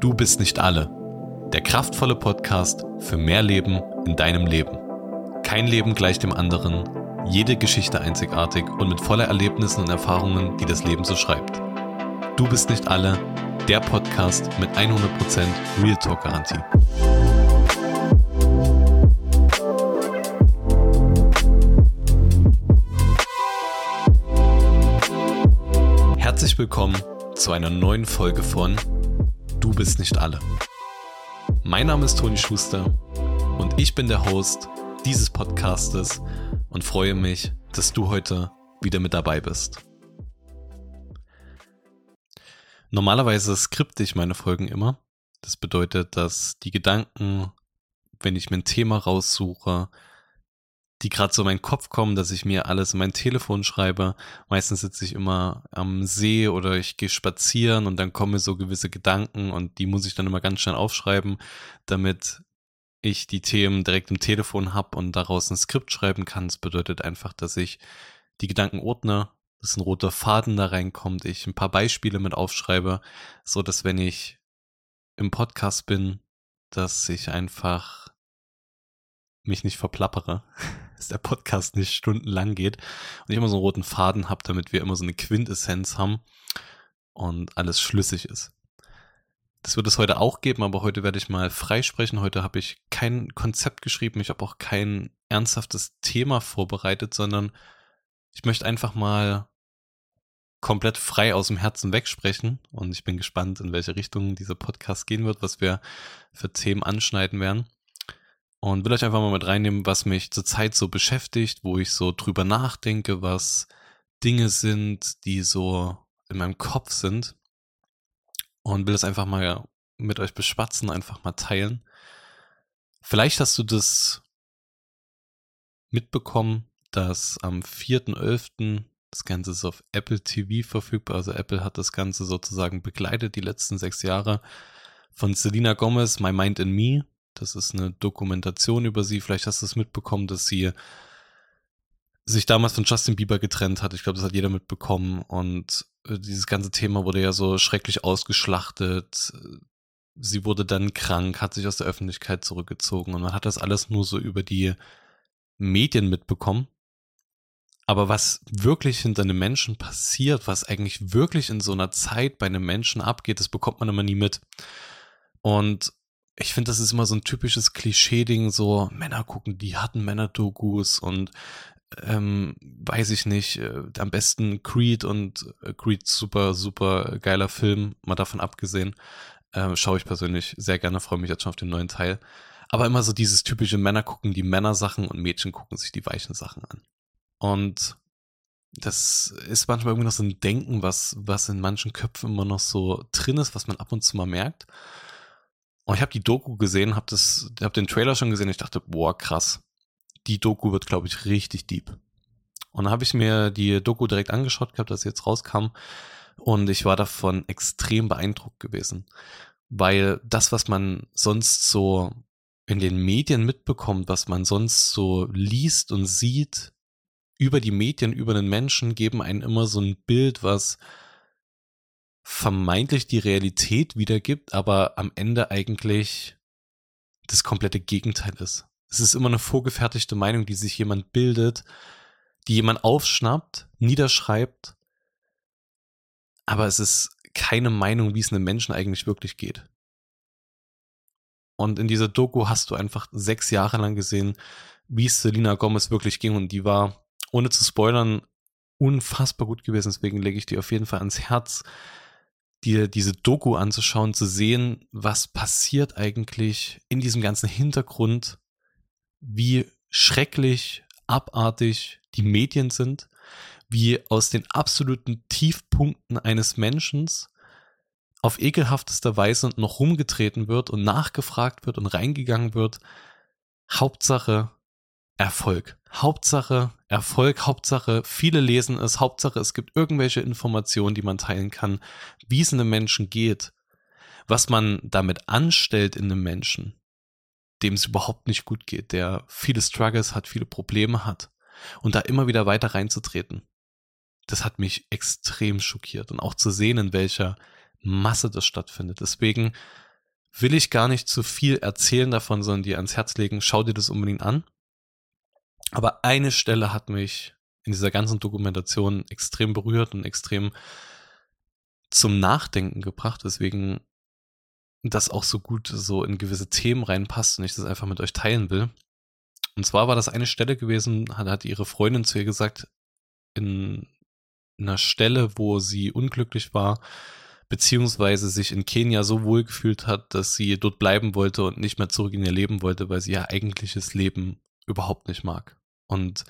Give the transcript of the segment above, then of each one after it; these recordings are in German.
Du bist nicht alle. Der kraftvolle Podcast für mehr Leben in deinem Leben. Kein Leben gleich dem anderen, jede Geschichte einzigartig und mit voller Erlebnissen und Erfahrungen, die das Leben so schreibt. Du bist nicht alle. Der Podcast mit 100% Real Talk Garantie. Herzlich willkommen zu einer neuen Folge von Du bist nicht alle. Mein Name ist Toni Schuster und ich bin der Host dieses Podcastes und freue mich, dass du heute wieder mit dabei bist. Normalerweise skripte ich meine Folgen immer. Das bedeutet, dass die Gedanken, wenn ich mir ein Thema raussuche, die gerade so in meinen Kopf kommen, dass ich mir alles in mein Telefon schreibe. Meistens sitze ich immer am See oder ich gehe spazieren und dann kommen mir so gewisse Gedanken und die muss ich dann immer ganz schnell aufschreiben, damit ich die Themen direkt im Telefon habe und daraus ein Skript schreiben kann. Das bedeutet einfach, dass ich die Gedanken ordne, dass ein roter Faden da reinkommt, ich ein paar Beispiele mit aufschreibe, so dass wenn ich im Podcast bin, dass ich einfach mich nicht verplappere, dass der Podcast nicht stundenlang geht und ich immer so einen roten Faden habe, damit wir immer so eine Quintessenz haben und alles schlüssig ist. Das wird es heute auch geben, aber heute werde ich mal freisprechen. Heute habe ich kein Konzept geschrieben, ich habe auch kein ernsthaftes Thema vorbereitet, sondern ich möchte einfach mal komplett frei aus dem Herzen wegsprechen und ich bin gespannt, in welche Richtung dieser Podcast gehen wird, was wir für Themen anschneiden werden und will euch einfach mal mit reinnehmen, was mich zurzeit so beschäftigt, wo ich so drüber nachdenke, was Dinge sind, die so in meinem Kopf sind und will das einfach mal mit euch beschwatzen, einfach mal teilen. Vielleicht hast du das mitbekommen, dass am 4.11. das Ganze ist auf Apple TV verfügbar. Also Apple hat das Ganze sozusagen begleitet die letzten sechs Jahre von Selena Gomez, My Mind and Me. Das ist eine Dokumentation über sie. Vielleicht hast du es mitbekommen, dass sie sich damals von Justin Bieber getrennt hat. Ich glaube, das hat jeder mitbekommen. Und äh, dieses ganze Thema wurde ja so schrecklich ausgeschlachtet. Sie wurde dann krank, hat sich aus der Öffentlichkeit zurückgezogen und man hat das alles nur so über die Medien mitbekommen. Aber was wirklich hinter einem Menschen passiert, was eigentlich wirklich in so einer Zeit bei einem Menschen abgeht, das bekommt man immer nie mit. Und ich finde, das ist immer so ein typisches Klischee-Ding, so Männer gucken, die hatten Männer-Dokus und ähm, weiß ich nicht, äh, am besten Creed und äh, Creed super, super geiler Film, mal davon abgesehen, äh, schaue ich persönlich sehr gerne, freue mich jetzt schon auf den neuen Teil. Aber immer so dieses typische Männer gucken die Männersachen und Mädchen gucken sich die weichen Sachen an. Und das ist manchmal irgendwie noch so ein Denken, was, was in manchen Köpfen immer noch so drin ist, was man ab und zu mal merkt. Und ich habe die Doku gesehen, habe habe den Trailer schon gesehen. Ich dachte, boah, krass. Die Doku wird, glaube ich, richtig deep. Und dann habe ich mir die Doku direkt angeschaut gehabt, dass sie jetzt rauskam. Und ich war davon extrem beeindruckt gewesen. Weil das, was man sonst so in den Medien mitbekommt, was man sonst so liest und sieht, über die Medien, über den Menschen, geben einen immer so ein Bild, was vermeintlich die Realität wiedergibt, aber am Ende eigentlich das komplette Gegenteil ist. Es ist immer eine vorgefertigte Meinung, die sich jemand bildet, die jemand aufschnappt, niederschreibt, aber es ist keine Meinung, wie es einem Menschen eigentlich wirklich geht. Und in dieser Doku hast du einfach sechs Jahre lang gesehen, wie es Selina Gomez wirklich ging und die war, ohne zu spoilern, unfassbar gut gewesen. Deswegen lege ich dir auf jeden Fall ans Herz, dir diese Doku anzuschauen, zu sehen, was passiert eigentlich in diesem ganzen Hintergrund, wie schrecklich, abartig die Medien sind, wie aus den absoluten Tiefpunkten eines Menschen auf ekelhafteste Weise noch rumgetreten wird und nachgefragt wird und reingegangen wird. Hauptsache Erfolg. Hauptsache Erfolg, Hauptsache viele lesen es, Hauptsache es gibt irgendwelche Informationen, die man teilen kann, wie es einem Menschen geht, was man damit anstellt in einem Menschen, dem es überhaupt nicht gut geht, der viele Struggles hat, viele Probleme hat und da immer wieder weiter reinzutreten. Das hat mich extrem schockiert und auch zu sehen, in welcher Masse das stattfindet. Deswegen will ich gar nicht zu viel erzählen davon, sondern dir ans Herz legen. Schau dir das unbedingt an. Aber eine Stelle hat mich in dieser ganzen Dokumentation extrem berührt und extrem zum Nachdenken gebracht, weswegen das auch so gut so in gewisse Themen reinpasst und ich das einfach mit euch teilen will. Und zwar war das eine Stelle gewesen, hat, hat ihre Freundin zu ihr gesagt, in einer Stelle, wo sie unglücklich war, beziehungsweise sich in Kenia so wohl gefühlt hat, dass sie dort bleiben wollte und nicht mehr zurück in ihr Leben wollte, weil sie ihr eigentliches Leben überhaupt nicht mag und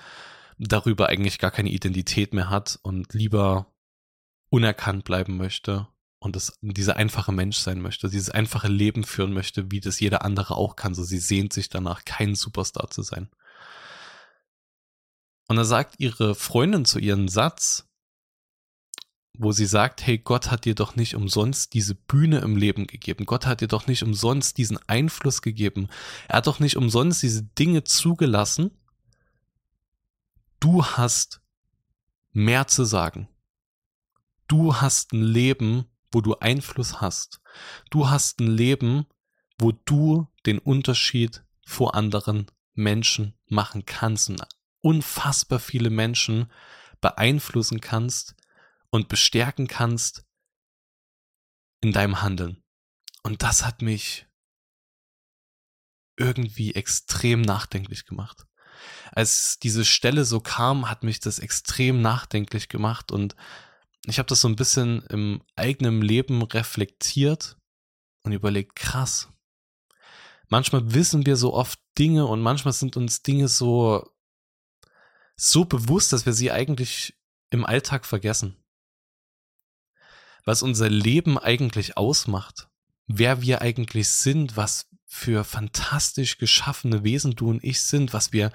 darüber eigentlich gar keine Identität mehr hat und lieber unerkannt bleiben möchte und das, dieser einfache Mensch sein möchte, dieses einfache Leben führen möchte, wie das jeder andere auch kann. So sie sehnt sich danach, kein Superstar zu sein. Und da sagt ihre Freundin zu ihren Satz, wo sie sagt, hey, Gott hat dir doch nicht umsonst diese Bühne im Leben gegeben. Gott hat dir doch nicht umsonst diesen Einfluss gegeben. Er hat doch nicht umsonst diese Dinge zugelassen. Du hast mehr zu sagen. Du hast ein Leben, wo du Einfluss hast. Du hast ein Leben, wo du den Unterschied vor anderen Menschen machen kannst und unfassbar viele Menschen beeinflussen kannst und bestärken kannst in deinem Handeln. Und das hat mich irgendwie extrem nachdenklich gemacht. Als diese Stelle so kam, hat mich das extrem nachdenklich gemacht und ich habe das so ein bisschen im eigenen Leben reflektiert und überlegt, krass. Manchmal wissen wir so oft Dinge und manchmal sind uns Dinge so, so bewusst, dass wir sie eigentlich im Alltag vergessen. Was unser Leben eigentlich ausmacht, wer wir eigentlich sind, was für fantastisch geschaffene Wesen du und ich sind, was wir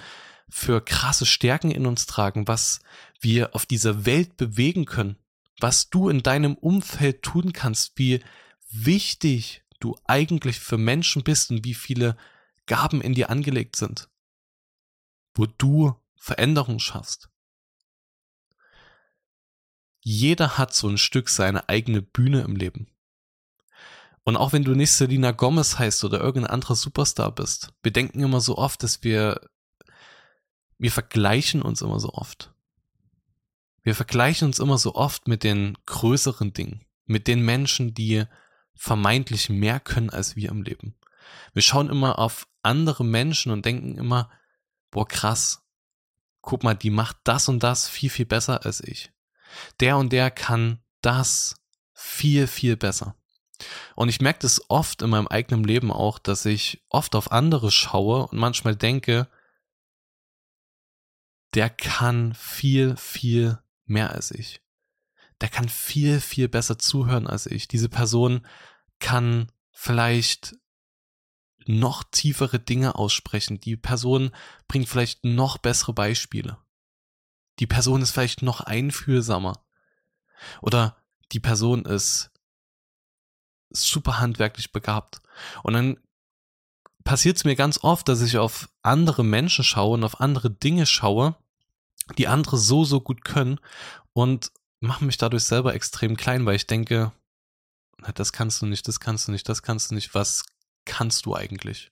für krasse Stärken in uns tragen, was wir auf dieser Welt bewegen können was du in deinem Umfeld tun kannst, wie wichtig du eigentlich für Menschen bist und wie viele Gaben in dir angelegt sind, wo du Veränderung schaffst. Jeder hat so ein Stück seine eigene Bühne im Leben. Und auch wenn du nicht Selina Gomez heißt oder irgendein anderer Superstar bist, wir denken immer so oft, dass wir, wir vergleichen uns immer so oft. Wir vergleichen uns immer so oft mit den größeren Dingen, mit den Menschen, die vermeintlich mehr können als wir im Leben. Wir schauen immer auf andere Menschen und denken immer, boah, krass, guck mal, die macht das und das viel, viel besser als ich. Der und der kann das viel, viel besser. Und ich merke das oft in meinem eigenen Leben auch, dass ich oft auf andere schaue und manchmal denke, der kann viel, viel mehr als ich. Der kann viel, viel besser zuhören als ich. Diese Person kann vielleicht noch tiefere Dinge aussprechen. Die Person bringt vielleicht noch bessere Beispiele. Die Person ist vielleicht noch einfühlsamer. Oder die Person ist super handwerklich begabt. Und dann passiert es mir ganz oft, dass ich auf andere Menschen schaue und auf andere Dinge schaue die andere so, so gut können und machen mich dadurch selber extrem klein, weil ich denke, das kannst du nicht, das kannst du nicht, das kannst du nicht, was kannst du eigentlich?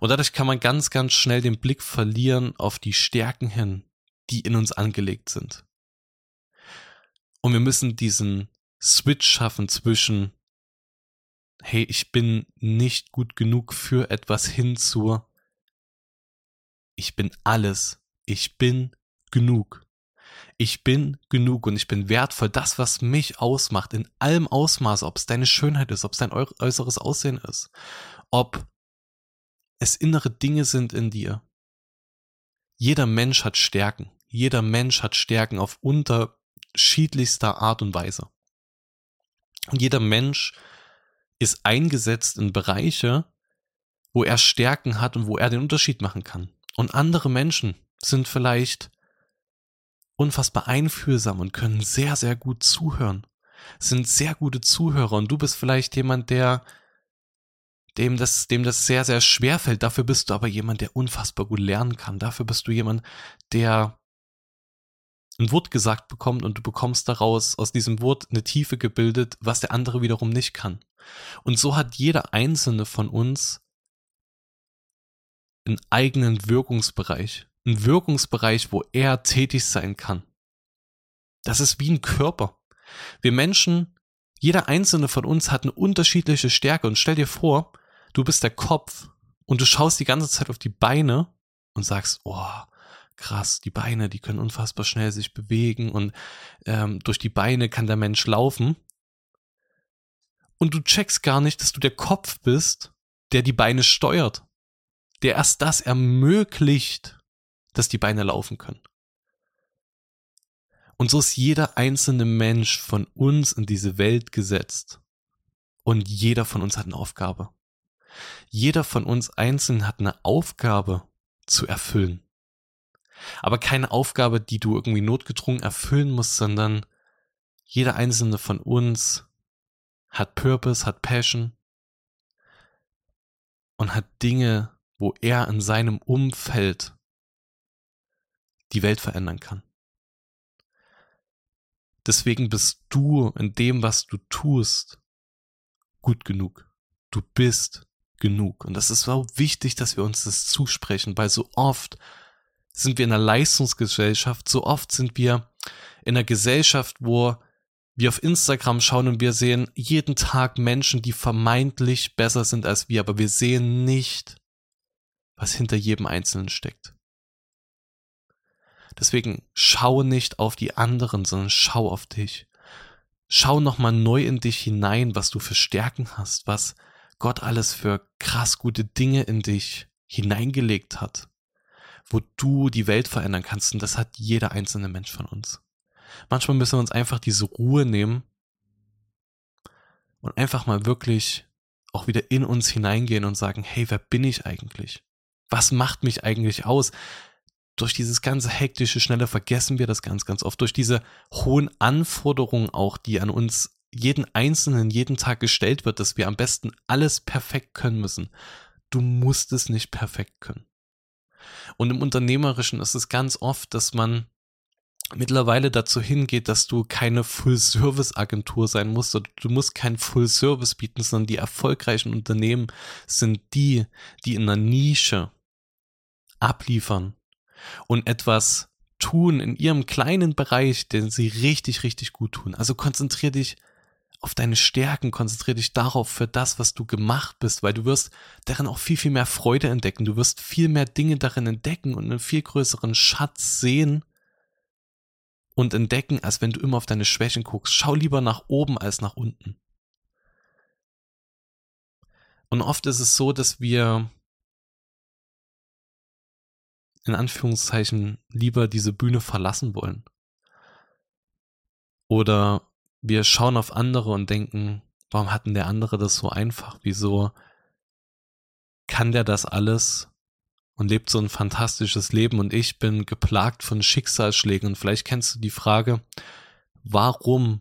Und dadurch kann man ganz, ganz schnell den Blick verlieren auf die Stärken hin, die in uns angelegt sind. Und wir müssen diesen Switch schaffen zwischen, hey, ich bin nicht gut genug für etwas hin zu, ich bin alles, ich bin genug. Ich bin genug und ich bin wertvoll. Das, was mich ausmacht, in allem Ausmaß, ob es deine Schönheit ist, ob es dein äußeres Aussehen ist, ob es innere Dinge sind in dir. Jeder Mensch hat Stärken. Jeder Mensch hat Stärken auf unterschiedlichster Art und Weise. Und jeder Mensch ist eingesetzt in Bereiche, wo er Stärken hat und wo er den Unterschied machen kann. Und andere Menschen sind vielleicht unfassbar einfühlsam und können sehr, sehr gut zuhören. Sind sehr gute Zuhörer und du bist vielleicht jemand, der dem das, dem das sehr, sehr schwer fällt. Dafür bist du aber jemand, der unfassbar gut lernen kann. Dafür bist du jemand, der ein Wort gesagt bekommt und du bekommst daraus aus diesem Wort eine Tiefe gebildet, was der andere wiederum nicht kann. Und so hat jeder einzelne von uns einen eigenen Wirkungsbereich. Einen Wirkungsbereich, wo er tätig sein kann. Das ist wie ein Körper. Wir Menschen, jeder einzelne von uns hat eine unterschiedliche Stärke und stell dir vor, du bist der Kopf und du schaust die ganze Zeit auf die Beine und sagst, oh, krass, die Beine, die können unfassbar schnell sich bewegen und ähm, durch die Beine kann der Mensch laufen. Und du checkst gar nicht, dass du der Kopf bist, der die Beine steuert, der erst das ermöglicht, dass die Beine laufen können. Und so ist jeder einzelne Mensch von uns in diese Welt gesetzt. Und jeder von uns hat eine Aufgabe. Jeder von uns einzeln hat eine Aufgabe zu erfüllen. Aber keine Aufgabe, die du irgendwie notgedrungen erfüllen musst, sondern jeder einzelne von uns hat Purpose, hat Passion und hat Dinge, wo er in seinem Umfeld die Welt verändern kann. Deswegen bist du in dem, was du tust, gut genug. Du bist genug. Und das ist so wichtig, dass wir uns das zusprechen, weil so oft sind wir in einer Leistungsgesellschaft, so oft sind wir in einer Gesellschaft, wo wir auf Instagram schauen und wir sehen jeden Tag Menschen, die vermeintlich besser sind als wir, aber wir sehen nicht, was hinter jedem Einzelnen steckt. Deswegen schau nicht auf die anderen, sondern schau auf dich. Schau nochmal neu in dich hinein, was du für Stärken hast, was Gott alles für krass gute Dinge in dich hineingelegt hat, wo du die Welt verändern kannst. Und das hat jeder einzelne Mensch von uns. Manchmal müssen wir uns einfach diese Ruhe nehmen und einfach mal wirklich auch wieder in uns hineingehen und sagen, hey, wer bin ich eigentlich? Was macht mich eigentlich aus? durch dieses ganze hektische, schnelle vergessen wir das ganz, ganz oft. Durch diese hohen Anforderungen auch, die an uns jeden Einzelnen jeden Tag gestellt wird, dass wir am besten alles perfekt können müssen. Du musst es nicht perfekt können. Und im Unternehmerischen ist es ganz oft, dass man mittlerweile dazu hingeht, dass du keine Full-Service-Agentur sein musst oder du musst keinen Full-Service bieten, sondern die erfolgreichen Unternehmen sind die, die in einer Nische abliefern und etwas tun in ihrem kleinen Bereich, den sie richtig, richtig gut tun. Also konzentrier dich auf deine Stärken, konzentrier dich darauf für das, was du gemacht bist, weil du wirst darin auch viel, viel mehr Freude entdecken. Du wirst viel mehr Dinge darin entdecken und einen viel größeren Schatz sehen und entdecken, als wenn du immer auf deine Schwächen guckst. Schau lieber nach oben als nach unten. Und oft ist es so, dass wir in Anführungszeichen lieber diese Bühne verlassen wollen. Oder wir schauen auf andere und denken, warum hatten der andere das so einfach? Wieso kann der das alles und lebt so ein fantastisches Leben und ich bin geplagt von Schicksalsschlägen und vielleicht kennst du die Frage, warum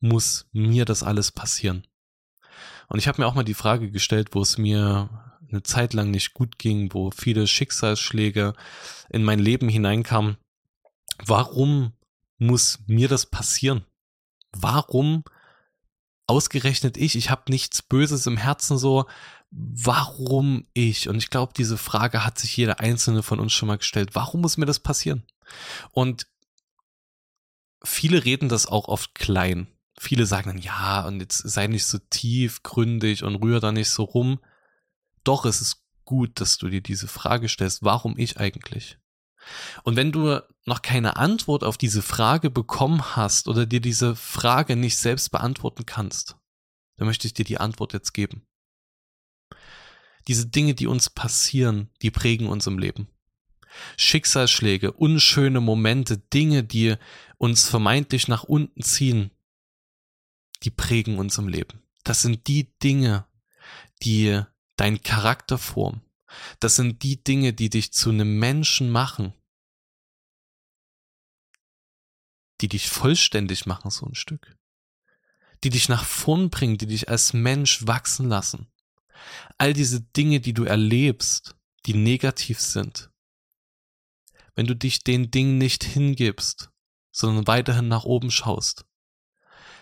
muss mir das alles passieren? Und ich habe mir auch mal die Frage gestellt, wo es mir eine Zeit lang nicht gut ging, wo viele Schicksalsschläge in mein Leben hineinkamen. Warum muss mir das passieren? Warum ausgerechnet ich? Ich habe nichts Böses im Herzen so. Warum ich? Und ich glaube, diese Frage hat sich jeder einzelne von uns schon mal gestellt. Warum muss mir das passieren? Und viele reden das auch oft klein. Viele sagen dann, ja, und jetzt sei nicht so tiefgründig und rühr da nicht so rum. Doch, es ist gut, dass du dir diese Frage stellst, warum ich eigentlich? Und wenn du noch keine Antwort auf diese Frage bekommen hast oder dir diese Frage nicht selbst beantworten kannst, dann möchte ich dir die Antwort jetzt geben. Diese Dinge, die uns passieren, die prägen uns im Leben. Schicksalsschläge, unschöne Momente, Dinge, die uns vermeintlich nach unten ziehen, die prägen uns im Leben. Das sind die Dinge, die dein Charakter formen. Das sind die Dinge, die dich zu einem Menschen machen, die dich vollständig machen, so ein Stück, die dich nach vorn bringen, die dich als Mensch wachsen lassen. All diese Dinge, die du erlebst, die negativ sind, wenn du dich den Dingen nicht hingibst sondern weiterhin nach oben schaust,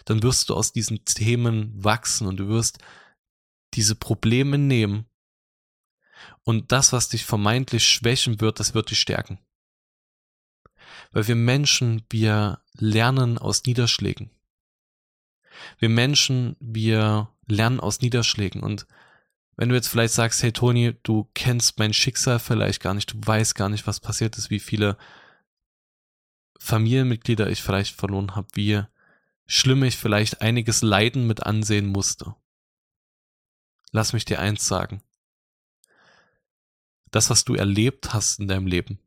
dann wirst du aus diesen Themen wachsen und du wirst diese Probleme nehmen und das, was dich vermeintlich schwächen wird, das wird dich stärken. Weil wir Menschen, wir lernen aus Niederschlägen. Wir Menschen, wir lernen aus Niederschlägen. Und wenn du jetzt vielleicht sagst, hey Toni, du kennst mein Schicksal vielleicht gar nicht, du weißt gar nicht, was passiert ist, wie viele Familienmitglieder ich vielleicht verloren habe, wie schlimm ich vielleicht einiges Leiden mit ansehen musste. Lass mich dir eins sagen. Das, was du erlebt hast in deinem Leben,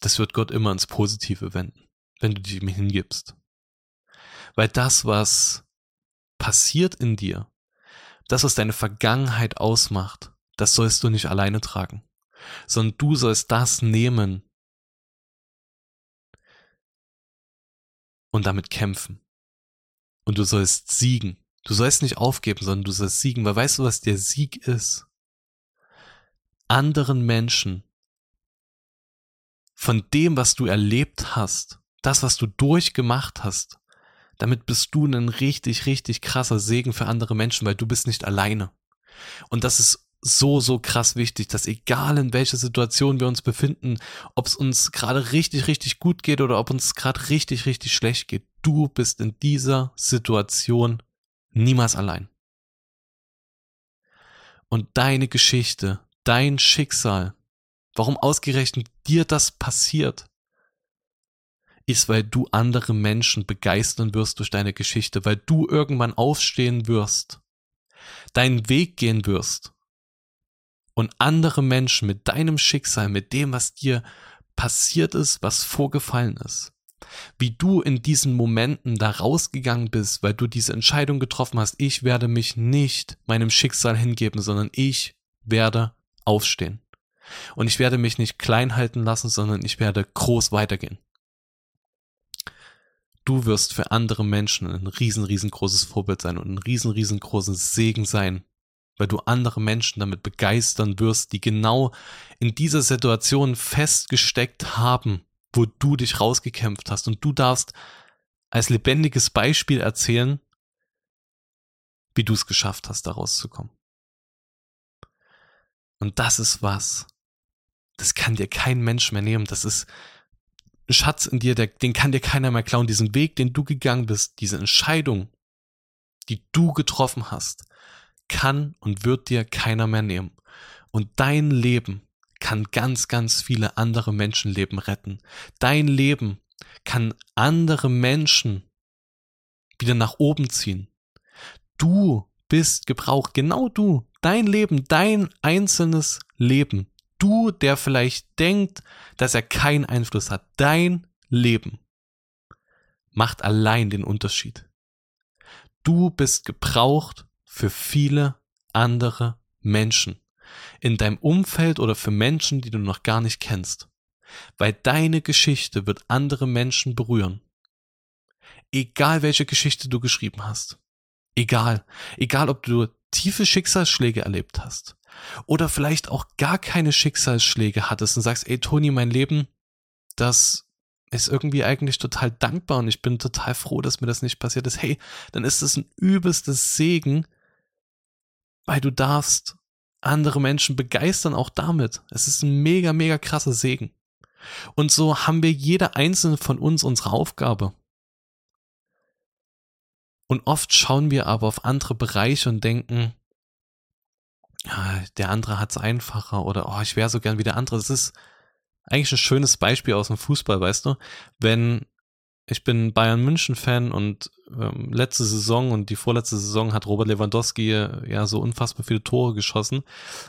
das wird Gott immer ins Positive wenden, wenn du dich ihm hingibst. Weil das, was passiert in dir, das, was deine Vergangenheit ausmacht, das sollst du nicht alleine tragen, sondern du sollst das nehmen und damit kämpfen. Und du sollst siegen. Du sollst nicht aufgeben, sondern du sollst siegen, weil weißt du, was der Sieg ist? Anderen Menschen von dem, was du erlebt hast, das, was du durchgemacht hast, damit bist du ein richtig, richtig krasser Segen für andere Menschen, weil du bist nicht alleine. Und das ist so, so krass wichtig, dass egal in welcher Situation wir uns befinden, ob es uns gerade richtig, richtig gut geht oder ob uns gerade richtig, richtig schlecht geht, du bist in dieser Situation niemals allein. Und deine Geschichte, dein Schicksal, warum ausgerechnet dir das passiert, ist, weil du andere Menschen begeistern wirst durch deine Geschichte, weil du irgendwann aufstehen wirst, deinen Weg gehen wirst und andere Menschen mit deinem Schicksal, mit dem, was dir passiert ist, was vorgefallen ist, wie du in diesen Momenten da rausgegangen bist, weil du diese Entscheidung getroffen hast, ich werde mich nicht meinem Schicksal hingeben, sondern ich werde aufstehen. Und ich werde mich nicht klein halten lassen, sondern ich werde groß weitergehen du wirst für andere Menschen ein riesen, riesengroßes Vorbild sein und ein riesen, riesengroßes Segen sein, weil du andere Menschen damit begeistern wirst, die genau in dieser Situation festgesteckt haben, wo du dich rausgekämpft hast. Und du darfst als lebendiges Beispiel erzählen, wie du es geschafft hast, da rauszukommen. Und das ist was. Das kann dir kein Mensch mehr nehmen. Das ist, Schatz in dir, der, den kann dir keiner mehr klauen. Diesen Weg, den du gegangen bist, diese Entscheidung, die du getroffen hast, kann und wird dir keiner mehr nehmen. Und dein Leben kann ganz, ganz viele andere Menschenleben retten. Dein Leben kann andere Menschen wieder nach oben ziehen. Du bist gebraucht, genau du, dein Leben, dein einzelnes Leben Du, der vielleicht denkt, dass er keinen Einfluss hat, dein Leben macht allein den Unterschied. Du bist gebraucht für viele andere Menschen in deinem Umfeld oder für Menschen, die du noch gar nicht kennst. Weil deine Geschichte wird andere Menschen berühren. Egal welche Geschichte du geschrieben hast. Egal. Egal ob du tiefe Schicksalsschläge erlebt hast oder vielleicht auch gar keine Schicksalsschläge hattest und sagst, ey Toni, mein Leben, das ist irgendwie eigentlich total dankbar und ich bin total froh, dass mir das nicht passiert ist. Hey, dann ist es ein übelstes Segen, weil du darfst andere Menschen begeistern auch damit. Es ist ein mega, mega krasser Segen. Und so haben wir jeder einzelne von uns unsere Aufgabe. Und oft schauen wir aber auf andere Bereiche und denken, der andere hat es einfacher oder oh, ich wäre so gern wie der andere. Das ist eigentlich ein schönes Beispiel aus dem Fußball, weißt du? Wenn ich bin Bayern München Fan und ähm, letzte Saison und die vorletzte Saison hat Robert Lewandowski äh, ja so unfassbar viele Tore geschossen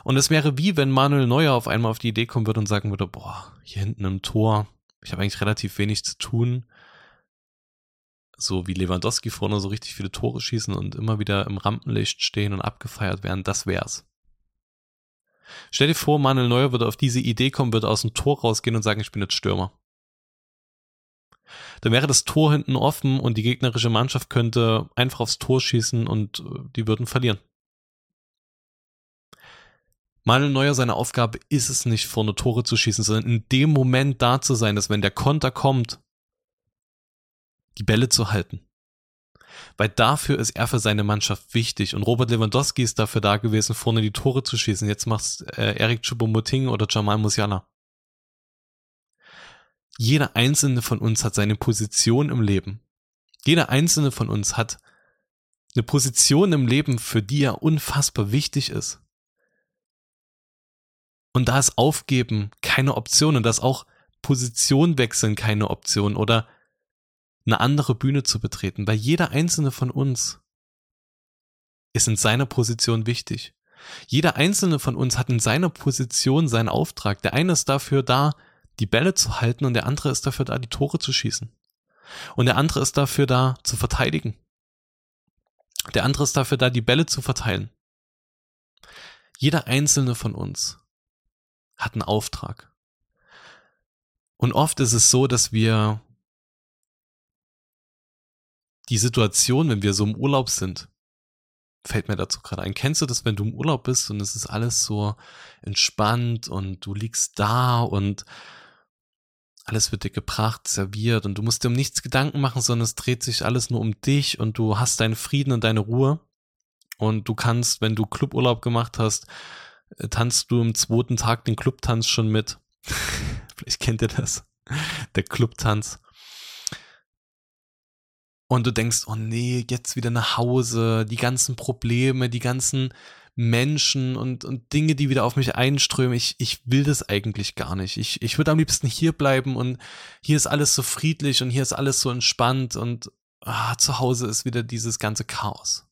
und es wäre wie wenn Manuel Neuer auf einmal auf die Idee kommen würde und sagen würde, boah, hier hinten im Tor, ich habe eigentlich relativ wenig zu tun so wie Lewandowski vorne so richtig viele Tore schießen und immer wieder im Rampenlicht stehen und abgefeiert werden, das wär's. Stell dir vor, Manuel Neuer würde auf diese Idee kommen, würde aus dem Tor rausgehen und sagen, ich bin jetzt Stürmer. Dann wäre das Tor hinten offen und die gegnerische Mannschaft könnte einfach aufs Tor schießen und äh, die würden verlieren. Manuel Neuer, seine Aufgabe ist es nicht, vorne Tore zu schießen, sondern in dem Moment da zu sein, dass wenn der Konter kommt, die Bälle zu halten. Weil dafür ist er für seine Mannschaft wichtig. Und Robert Lewandowski ist dafür da gewesen, vorne die Tore zu schießen. Jetzt macht's äh, Eric Choupo-Moting oder Jamal Musiala. Jeder einzelne von uns hat seine Position im Leben. Jeder einzelne von uns hat eine Position im Leben, für die er unfassbar wichtig ist. Und da ist Aufgeben keine Option und das auch Position wechseln keine Option oder eine andere Bühne zu betreten, weil jeder einzelne von uns ist in seiner Position wichtig. Jeder einzelne von uns hat in seiner Position seinen Auftrag. Der eine ist dafür da, die Bälle zu halten und der andere ist dafür da, die Tore zu schießen. Und der andere ist dafür da, zu verteidigen. Der andere ist dafür da, die Bälle zu verteilen. Jeder einzelne von uns hat einen Auftrag. Und oft ist es so, dass wir die Situation, wenn wir so im Urlaub sind, fällt mir dazu gerade ein. Kennst du das, wenn du im Urlaub bist und es ist alles so entspannt und du liegst da und alles wird dir gebracht, serviert und du musst dir um nichts Gedanken machen, sondern es dreht sich alles nur um dich und du hast deinen Frieden und deine Ruhe und du kannst, wenn du Cluburlaub gemacht hast, äh, tanzt du im zweiten Tag den Clubtanz schon mit. Vielleicht kennt ihr das. Der Clubtanz. Und du denkst, oh nee, jetzt wieder nach Hause, die ganzen Probleme, die ganzen Menschen und, und Dinge, die wieder auf mich einströmen. Ich, ich will das eigentlich gar nicht. Ich, ich würde am liebsten hier bleiben und hier ist alles so friedlich und hier ist alles so entspannt und ah, zu Hause ist wieder dieses ganze Chaos.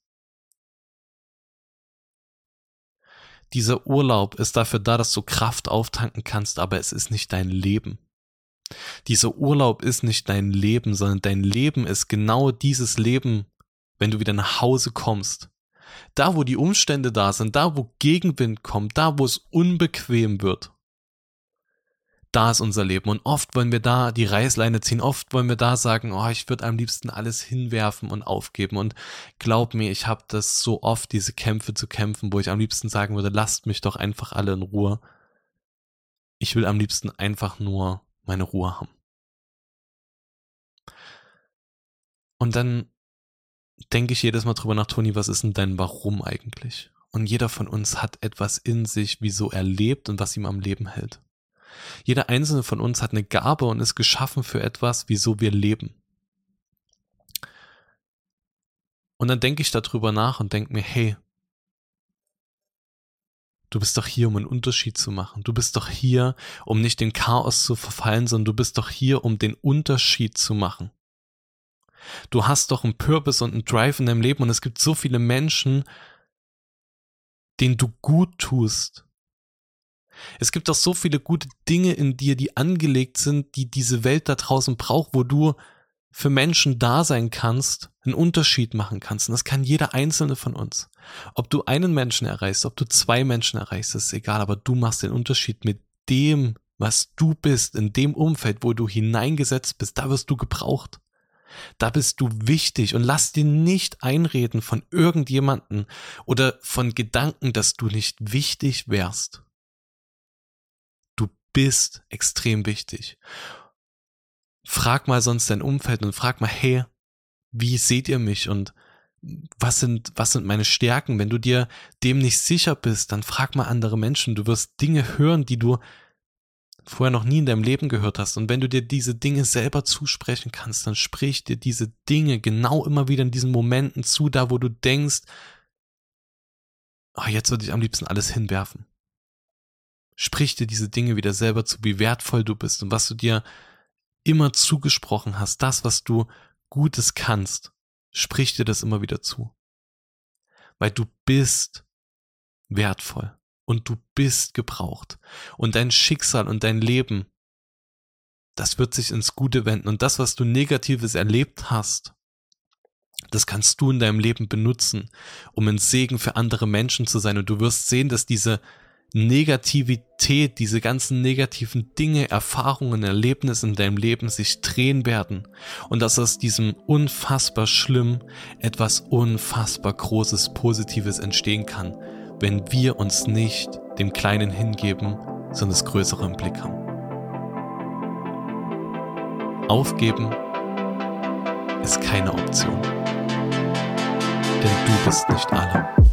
Dieser Urlaub ist dafür da, dass du Kraft auftanken kannst, aber es ist nicht dein Leben. Dieser Urlaub ist nicht dein Leben, sondern dein Leben ist genau dieses Leben, wenn du wieder nach Hause kommst. Da, wo die Umstände da sind, da, wo Gegenwind kommt, da, wo es unbequem wird. Da ist unser Leben. Und oft wollen wir da die Reißleine ziehen. Oft wollen wir da sagen, oh, ich würde am liebsten alles hinwerfen und aufgeben. Und glaub mir, ich habe das so oft, diese Kämpfe zu kämpfen, wo ich am liebsten sagen würde, lasst mich doch einfach alle in Ruhe. Ich will am liebsten einfach nur meine Ruhe haben. Und dann denke ich jedes Mal drüber nach, Toni, was ist denn dein Warum eigentlich? Und jeder von uns hat etwas in sich, wieso er lebt und was ihm am Leben hält. Jeder einzelne von uns hat eine Gabe und ist geschaffen für etwas, wieso wir leben. Und dann denke ich darüber nach und denke mir, hey, Du bist doch hier, um einen Unterschied zu machen. Du bist doch hier, um nicht in Chaos zu verfallen, sondern du bist doch hier, um den Unterschied zu machen. Du hast doch einen Purpose und einen Drive in deinem Leben und es gibt so viele Menschen, denen du gut tust. Es gibt doch so viele gute Dinge in dir, die angelegt sind, die diese Welt da draußen braucht, wo du für Menschen da sein kannst, einen Unterschied machen kannst. Und das kann jeder einzelne von uns. Ob du einen Menschen erreichst, ob du zwei Menschen erreichst, ist egal, aber du machst den Unterschied mit dem, was du bist, in dem Umfeld, wo du hineingesetzt bist, da wirst du gebraucht. Da bist du wichtig und lass dir nicht einreden von irgendjemanden oder von Gedanken, dass du nicht wichtig wärst. Du bist extrem wichtig frag mal sonst dein Umfeld und frag mal, hey, wie seht ihr mich und was sind, was sind meine Stärken? Wenn du dir dem nicht sicher bist, dann frag mal andere Menschen. Du wirst Dinge hören, die du vorher noch nie in deinem Leben gehört hast. Und wenn du dir diese Dinge selber zusprechen kannst, dann sprich dir diese Dinge genau immer wieder in diesen Momenten zu, da wo du denkst, oh, jetzt würde ich am liebsten alles hinwerfen. Sprich dir diese Dinge wieder selber zu, wie wertvoll du bist und was du dir immer zugesprochen hast, das, was du Gutes kannst, sprich dir das immer wieder zu. Weil du bist wertvoll und du bist gebraucht. Und dein Schicksal und dein Leben, das wird sich ins Gute wenden. Und das, was du Negatives erlebt hast, das kannst du in deinem Leben benutzen, um ein Segen für andere Menschen zu sein. Und du wirst sehen, dass diese Negativität, diese ganzen negativen Dinge, Erfahrungen, Erlebnisse in deinem Leben sich drehen werden und dass aus diesem unfassbar schlimm etwas unfassbar Großes, Positives entstehen kann, wenn wir uns nicht dem Kleinen hingeben, sondern das Größere im Blick haben. Aufgeben ist keine Option, denn du bist nicht alle.